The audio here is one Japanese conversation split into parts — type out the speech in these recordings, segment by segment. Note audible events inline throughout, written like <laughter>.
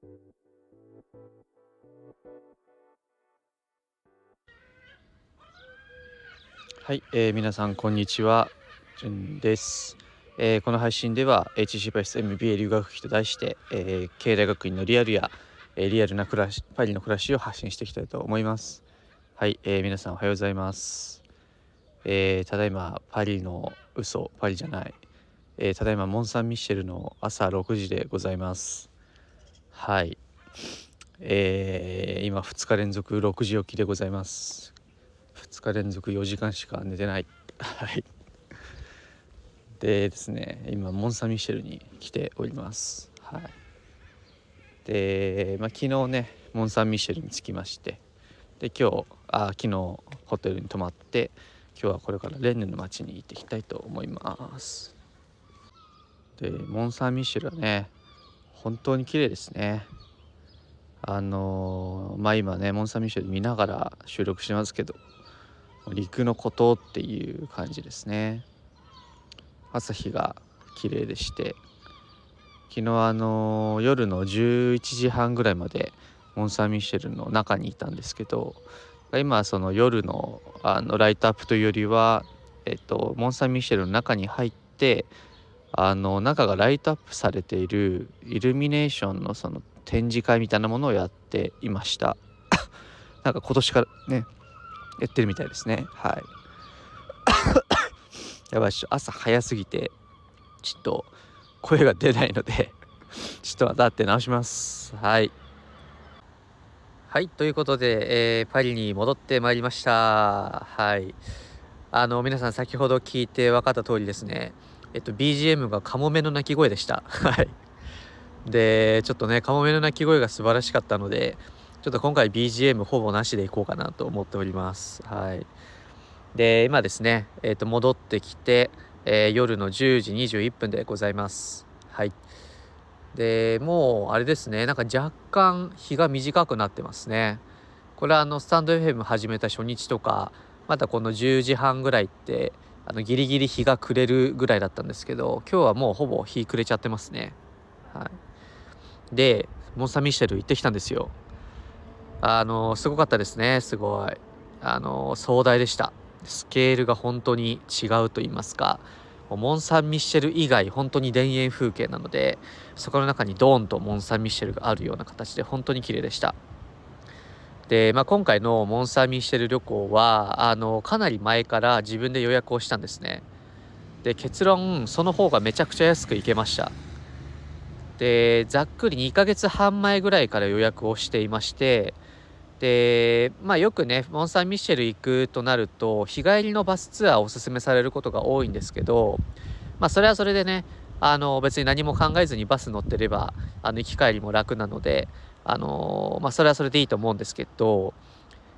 はい、えー、皆さんこんにちは、じゅんです。えー、この配信では HC パイス MBA 留学費と題して、えー、経済学院のリアルや、えー、リアルな暮らしパリの暮らしを発信していきたいと思います。はい、えー、皆さんおはようございます。えー、ただいまパリの嘘パリじゃない、えー、ただいまモン・サン・ミッシェルの朝6時でございます。はい、えー、今2日連続6時起きでございます。2日連続4時間しか寝てない。はい。でですね今モン・サン・ミシェルに来ております。はい。で、まあ、昨日ねモン・サン・ミシェルに着きまして。で今日あ昨日ホテルに泊まって今日はこれからレンヌの町に行ってきたいと思います。でモン・サン・ミシェルはね本当に綺麗ですね。あのー、まあ今ねモン・サン・ミッシェル見ながら収録してますけど陸の孤島っていう感じですね。朝日が綺麗でして昨日あの夜の11時半ぐらいまでモン・サン・ミシェルの中にいたんですけど今その夜のあのライトアップというよりは、えっと、モン・サン・ミシェルの中に入ってあの中がライトアップされているイルミネーションのその展示会みたいなものをやっていました。<laughs> なんか今年からねやってるみたいですね。はい。<coughs> やばいっし朝早すぎてちょっと声が出ないので <laughs> ちょっとまたって直します。はい。はいということで、えー、パリに戻ってまいりました。はい。あの皆さん先ほど聞いて分かった通りですね。えっと BGM がカモメの鳴き声でした。はい。でちょっとねカモメの鳴き声が素晴らしかったのでちょっと今回 BGM ほぼなしでいこうかなと思っております。はい。で今ですね、えー、と戻ってきて、えー、夜の10時21分でございます。はい。でもうあれですねなんか若干日が短くなってますね。これはあのスタンド FM 始めた初日とかまたこの10時半ぐらいってあのギリギリ日が暮れるぐらいだったんですけど今日はもうほぼ日暮れちゃってますね。はい。でモン・サ・ミシェル行ってきたんですよ。あのすごかったですね。すごい。あの壮大でした。スケールが本当に違うと言いますか。モン・サン・ミッシェル以外本当に田園風景なのでそこの中にドーンとモン・サン・ミッシェルがあるような形で本当に綺麗でした。で、まあ、今回のモン・サン・ミッシェル旅行はあのかなり前から自分で予約をしたんですね。で結論その方がめちゃくちゃ安く行けました。でざっくり2ヶ月半前ぐらいから予約をしていましてでまあよくねモン・サン・ミッシェル行くとなると日帰りのバスツアーをおすすめされることが多いんですけどまあそれはそれでねあの別に何も考えずにバス乗ってればあの行き帰りも楽なのであのまあそれはそれでいいと思うんですけど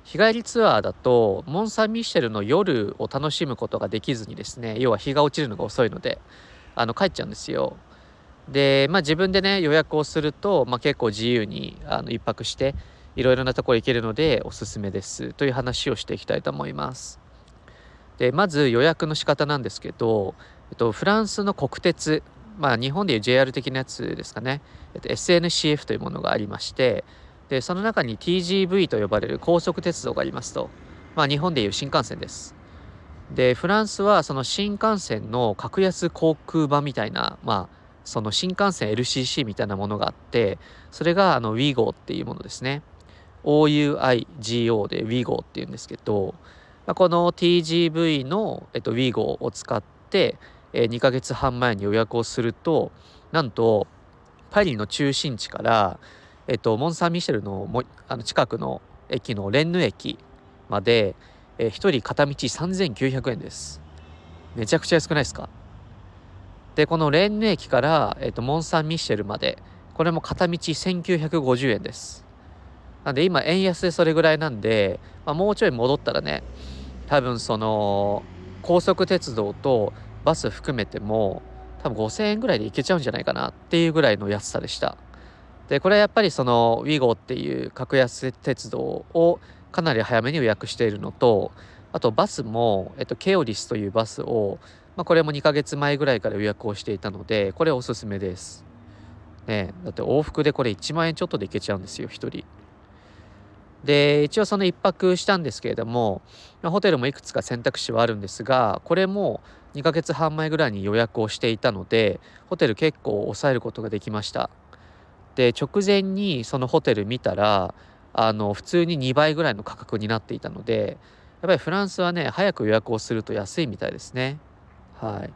日帰りツアーだとモン・サン・ミッシェルの夜を楽しむことができずにですね要は日が落ちるのが遅いのであの帰っちゃうんですよ。でまあ自分でね予約をすると、まあ、結構自由にあの1泊していろいろなところ行けるのでおすすめですという話をしていきたいと思います。でまず予約の仕方なんですけど、えっと、フランスの国鉄まあ日本でいう JR 的なやつですかね、えっと、SNCF というものがありましてでその中に TGV と呼ばれる高速鉄道がありますと、まあ、日本でいう新幹線です。でフランスはその新幹線の格安航空版みたいなまあその新幹線 LCC みたいなものがあってそれがあの WeGo っていうものですね。OUIGO で WeGo っていうんですけど、まあ、この TGV の、えっと、WeGo を使って、えー、2ヶ月半前に予約をするとなんとパリの中心地から、えっと、モン・サン・ミシェルのもあの近くの駅のレンヌ駅まで、えー、1人片道3900円です。めちゃくちゃ安くないですか？でこのレンヌ駅から、えっと、モン・サン・ミシェルまでこれも片道1950円です。なんで今円安でそれぐらいなんで、まあ、もうちょい戻ったらね多分その高速鉄道とバス含めても多分5000円ぐらいで行けちゃうんじゃないかなっていうぐらいの安さでした。でこれはやっぱりその WeGo っていう格安鉄道をかなり早めに予約しているのとあとバスも、えっと、ケオリスというバスを、まあ、これも2ヶ月前ぐらいから予約をしていたのでこれおすすめです。ねだって往復でこれ1万円ちょっとで行けちゃうんですよ1人。で一応その1泊したんですけれども、まあ、ホテルもいくつか選択肢はあるんですがこれも2ヶ月半前ぐらいに予約をしていたのでホテル結構抑えることができました。で直前にそのホテル見たらあの普通に2倍ぐらいの価格になっていたのでやっぱりフランスはね早く予約をすると安いみたいですね。はい。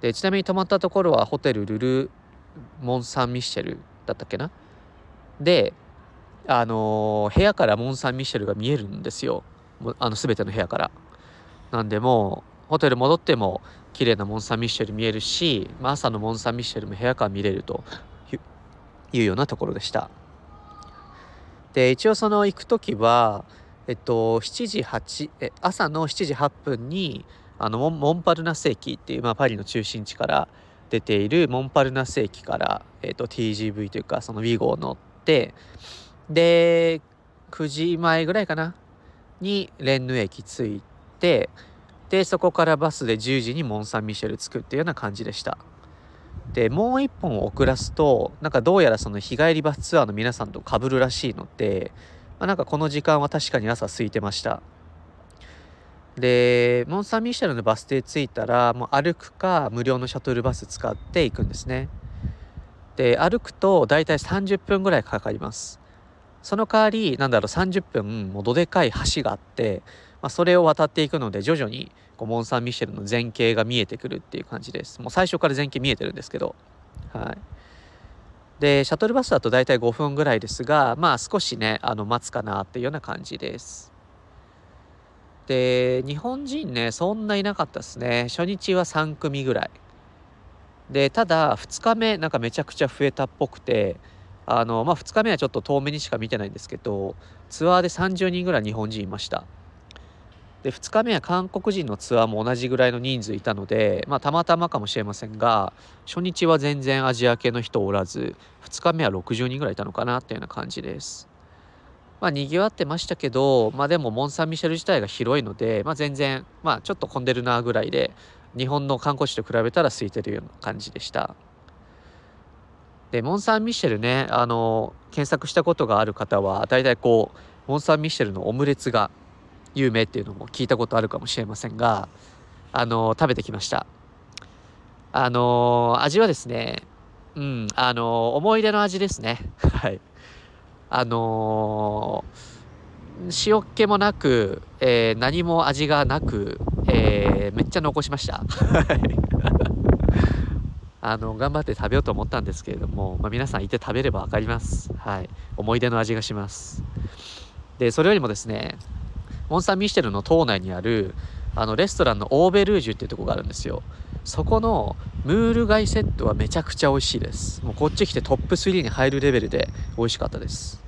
でちなみに泊まったところはホテルルル・モン・サン・ミッシェルだったっけな？であの、部屋からモン・サン・ミッシェルが見えるんですよ。あの全ての部屋から。なんでもうホテル戻っても綺麗なモン・サン・ミッシェル見えるし、まあ、朝のモン・サン・ミッシェルも部屋から見れるというようなところでした。で一応その行く時はえっと7時8え朝の7時8分にあのモンパルナス駅っていう、まあ、パリの中心地から出ているモンパルナス駅から、えっと、TGV というかその OUIGO を乗ってで9時前ぐらいかな？にレンヌ駅着いてでそこからバスで10時にモン・サン・ミシェル着くっていうような感じでした。でもう一本遅らすとなんかどうやらその日帰りバスツアーの皆さんと被るらしいので、まあ、なんかこの時間は確かに朝空いてました。でモン・サン・ミシェルのバス停着いたらもう歩くか無料のシャトルバス使って行くんですね。で歩くと大体30分ぐらいかかります。その代わりなんだろう30分もうどでかい橋があって、まあ、それを渡っていくので徐々にこうモン・サン・ミシェルの前景が見えてくるっていう感じです。もう最初から前景見えてるんですけど。はい。でシャトルバスだと大体5分ぐらいですがまあ少しねあの待つかなっていうような感じです。で日本人ねそんないなかったですね。初日は3組ぐらい。でただ2日目なんかめちゃくちゃ増えたっぽくてあのまあ2日目はちょっと遠目にしか見てないんですけどツアーで30人ぐらい日本人いました。で2日目は韓国人のツアーも同じぐらいの人数いたので、まあ、たまたまかもしれませんが初日は全然アジア系の人おらず2日目は60人ぐらいいたのかなっていうような感じです。まあ賑わってましたけどまあでもモン・サン・ミシェル自体が広いので、まあ、全然まあちょっと混んでるなぐらいで日本の観光地と比べたら空いてるような感じでした。でモン・サン・ミシェルねあの検索したことがある方は大体こうモン・サン・ミシェルのオムレツが有名っていうのも聞いたことあるかもしれませんがあの食べてきました。あの味はですねうんあの思い出の味ですね。<laughs> はい。あの塩っ気もなく、えー、何も味がなく、えー、めっちゃ残しました。<laughs> あの頑張って食べようと思ったんですけれども、まあ、皆さんいて食べれば分かります。はい。思い出の味がします。でそれよりもですねモン・サン・ミシェルの島内にあるあのレストランのオーベルージュっていうとこがあるんですよ。そこのムール貝セットはめちゃくちゃ美味しいです。もうこっち来てトップ3に入るレベルで美味しかったです。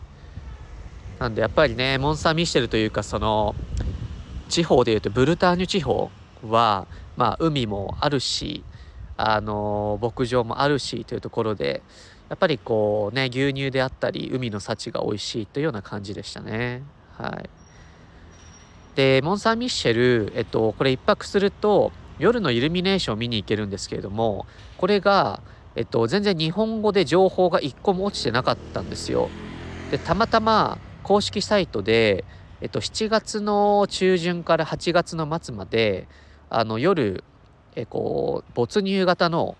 なんでやっぱりねモン・サン・ミシェルというかその地方でいうとブルターニュ地方はまあ海もあるしあの牧場もあるしというところでやっぱりこうね牛乳であったり海の幸が美味しいというような感じでしたね。はい。でモン・サン・ミッシェル、えっと、これ1泊すると夜のイルミネーション見に行けるんですけれどもこれが、えっと、全然日本語で情報が1個も落ちてなかったんですよ。でたまたま公式サイトで、えっと、7月の中旬から8月の末まであの夜えこう没入型の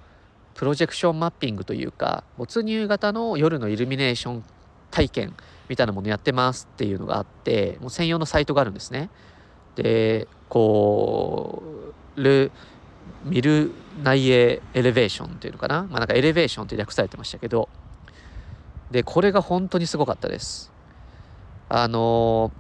プロジェクションマッピングというか没入型の夜のイルミネーション体験みたいなものやってますっていうのがあってもう専用のサイトがあるんですね。でこうルミル内エエレベーションっていうのかな？まあなんかエレベーションって略されてましたけどでこれが本当にすごかったです。あの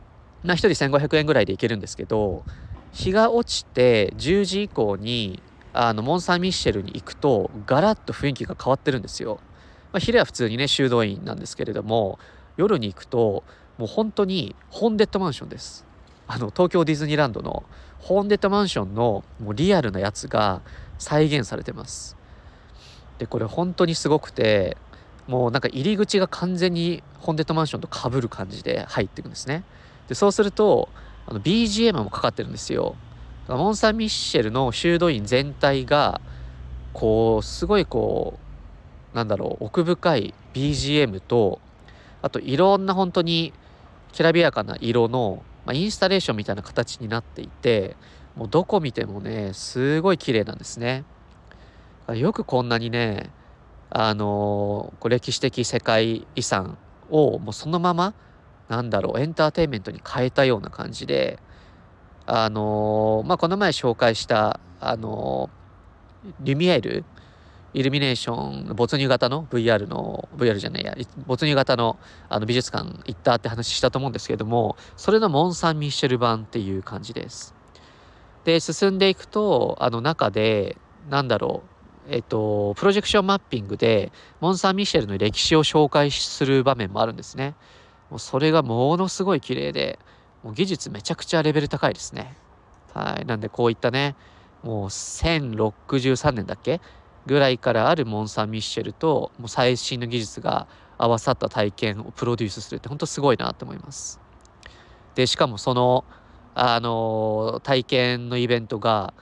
まあ1人1500円ぐらいで行けるんですけど日が落ちて10時以降にあのモン・サン・ミッシェルに行くとガラッと雰囲気が変わってるんですよ。まあ、昼は普通にね修道院なんですけれども夜に行くともう本当にホーンデッドマンションです。あの東京ディズニーランドのホーンデッドマンションのもうリアルなやつが再現されてます。でこれ本当にすごくてもうなんか入り口が完全にホーンデッドマンションとかぶる感じで入っていくんですね。でそうするとあの BGM もかかってるんですよ。モン・サン・ミッシェルの修道院全体がこうすごいこうなんだろう奥深い BGM とあといろんな本当にきらびやかな色の、まあ、インスタレーションみたいな形になっていてもうどこ見てもねすごい綺麗なんですね。よくこんなにねあのー、歴史的世界遺産をもうそのままなんだろうエンターテインメントに変えたような感じであのー、まあこの前紹介したあのー、リュミエールイルミネーション没入型の VR の VR じゃないや没入型のあの美術館行ったって話したと思うんですけれどもそれのモン・サン・ミッシェル版っていう感じです。で進んでいくとあの中でなんだろうえっとプロジェクションマッピングでモン・サン・ミッシェルの歴史を紹介する場面もあるんですね。もうそれがものすごい綺麗でもう技術めちゃくちゃレベル高いですね。はい。なんでこういったねもう1063年だっけぐらいからあるモン・サン・ミッシェルともう最新の技術が合わさった体験をプロデュースするって本当すごいなと思います。でしかもそのあの体験のイベントが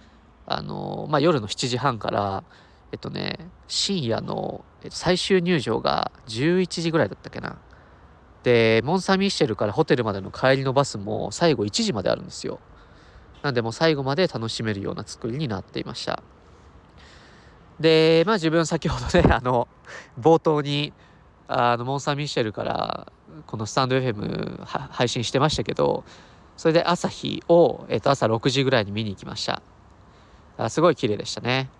あの、まあ、夜の7時半からえっとね深夜の最終入場が11時ぐらいだったっけな。でモン・サン・ミッシェルからホテルまでの帰りのバスも最後1時まであるんですよ。なんでも最後まで楽しめるような作りになっていました。で、まあ自分先ほどね、<laughs> あの、冒頭に、あの、モン・サン・ミシェルからこのスタンド FM 配信してましたけど、それで朝日を、えっと、朝6時ぐらいに見に行きました。あすごい綺麗でしたね。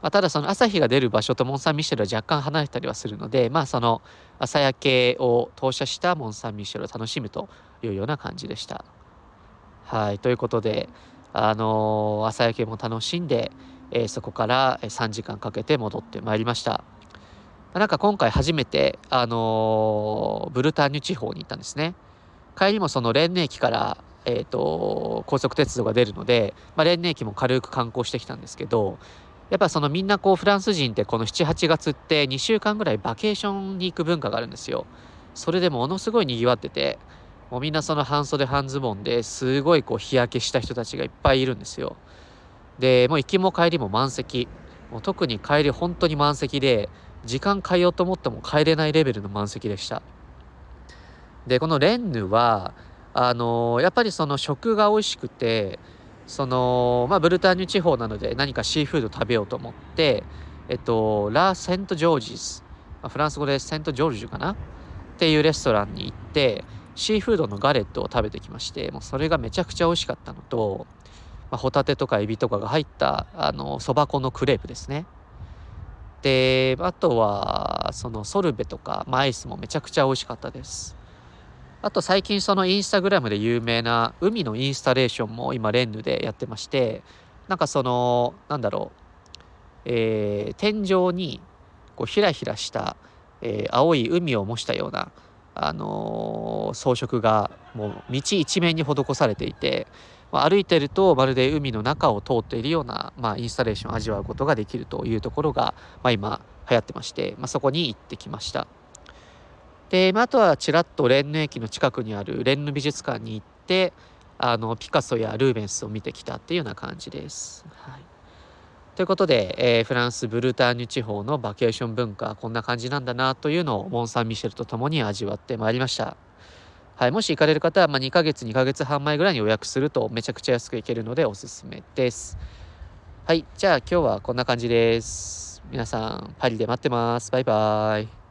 まあ、ただその朝日が出る場所とモン・サン・ミシェルは若干離れたりはするので、まあその朝焼けを投射したモン・サン・ミシェルを楽しむというような感じでした。はい、ということで、あのー、朝焼けも楽しんで、えー、そこから3時間かけて戻ってまいりました。なんか今回初めて、あのー、ブルターニュ地方に行ったんですね。帰りもそのレンネ駅から、えーと、高速鉄道が出るので、まあ、レンネ駅も軽く観光してきたんですけどやっぱそのみんなこうフランス人ってこの78月って2週間ぐらいバケーションに行く文化があるんですよ。それでものすごい賑わっててもうみんなその半袖半ズボンですごいこう日焼けした人たちがいっぱいいるんですよ。でもう行きも帰りも満席。もう特に帰り本当に満席で時間変えようと思っても帰れないレベルの満席でした。でこのレンヌはあのやっぱりその食が美味しくてそのまあブルターニュ地方なので何かシーフード食べようと思ってえっとラ・セント・ジョージズフランス語でセント・ジョルジュかな？っていうレストランに行ってシーフードのガレットを食べてきましてもうそれがめちゃくちゃ美味しかったのとまあ、ホタテとかエビとかが入ったあのそば粉のクレープですね。であとはそのソルベとか、まあ、アイスもめちゃくちゃ美味しかったです。あと最近そのインスタグラムで有名な海のインスタレーションも今レンヌでやってましてなんかそのなんだろう、えー、天井にこうひらひらした、えー、青い海を模したような、あのー、装飾がもう道一面に施されていてまあ、歩いてるとまるで海の中を通っているような、まあ、インスタレーションを味わうことができるというところが、まあ、今流行ってまして、まあ、そこに行ってきました。で、まあ、あとはちらっとレンヌ駅の近くにあるレンヌ美術館に行ってあのピカソやルーベンスを見てきたっていうような感じです。はいということで、えー、フランス・ブルターニュ地方のバケーション文化こんな感じなんだなというのをモン・サン・ミシェルと共に味わってまいりました。はい、もし行かれる方は、まあ、2ヶ月2ヶ月半前ぐらいに予約するとめちゃくちゃ安く行けるのでおすすめです。はいじゃあ今日はこんな感じです。皆さんパリで待ってます。バイバーイ。